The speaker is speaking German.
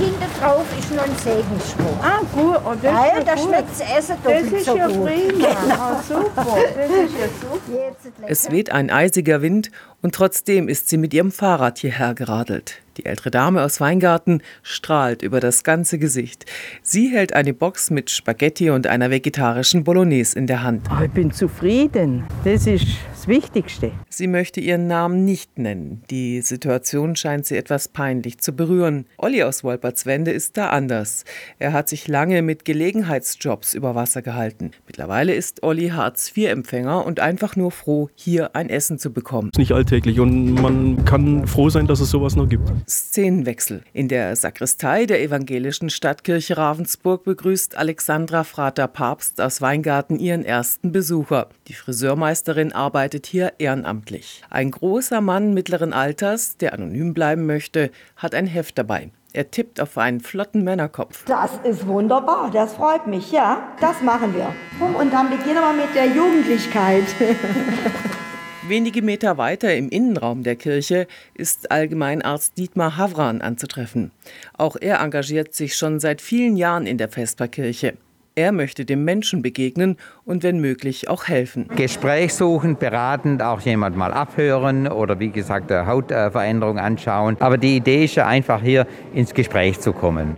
hinten drauf ist noch ein Segensspruch. Ah, gut. Oh, das Weil ist da schmeckt das Essen Das doppelt ist so ja gut. prima. Ah, super. Das ist ja super. Es weht ein eisiger Wind und trotzdem ist sie mit ihrem Fahrrad hierher geradelt. Die ältere Dame aus Weingarten strahlt über das ganze Gesicht. Sie hält eine Box mit Spaghetti und einer vegetarischen Bolognese in der Hand. Ah, ich bin zufrieden. Das ist das Wichtigste. Sie möchte ihren Namen nicht nennen. Die Situation scheint sie etwas peinlich zu berühren. Olli aus Wolpertswende ist da anders. Er hat sich lange mit Gelegenheitsjobs über Wasser gehalten. Mittlerweile ist Olli Hartz-IV-Empfänger und einfach nur froh, hier ein Essen zu bekommen. ist nicht alltäglich und man kann froh sein, dass es sowas noch gibt. Szenenwechsel. In der Sakristei der evangelischen Stadtkirche Ravensburg begrüßt Alexandra Frater Papst aus Weingarten ihren ersten Besucher. Die Friseurmeisterin arbeitet hier ehrenamtlich. Ein großer Mann mittleren Alters, der anonym bleiben möchte, hat ein Heft dabei. Er tippt auf einen flotten Männerkopf. Das ist wunderbar, das freut mich, ja. Das machen wir. Und dann beginnen wir mit der Jugendlichkeit. Wenige Meter weiter im Innenraum der Kirche ist Allgemeinarzt Dietmar Havran anzutreffen. Auch er engagiert sich schon seit vielen Jahren in der Vesperkirche. Er möchte dem Menschen begegnen und wenn möglich auch helfen. Gespräch suchen, beratend, auch jemand mal abhören oder wie gesagt Hautveränderung anschauen. Aber die Idee ist ja einfach hier ins Gespräch zu kommen.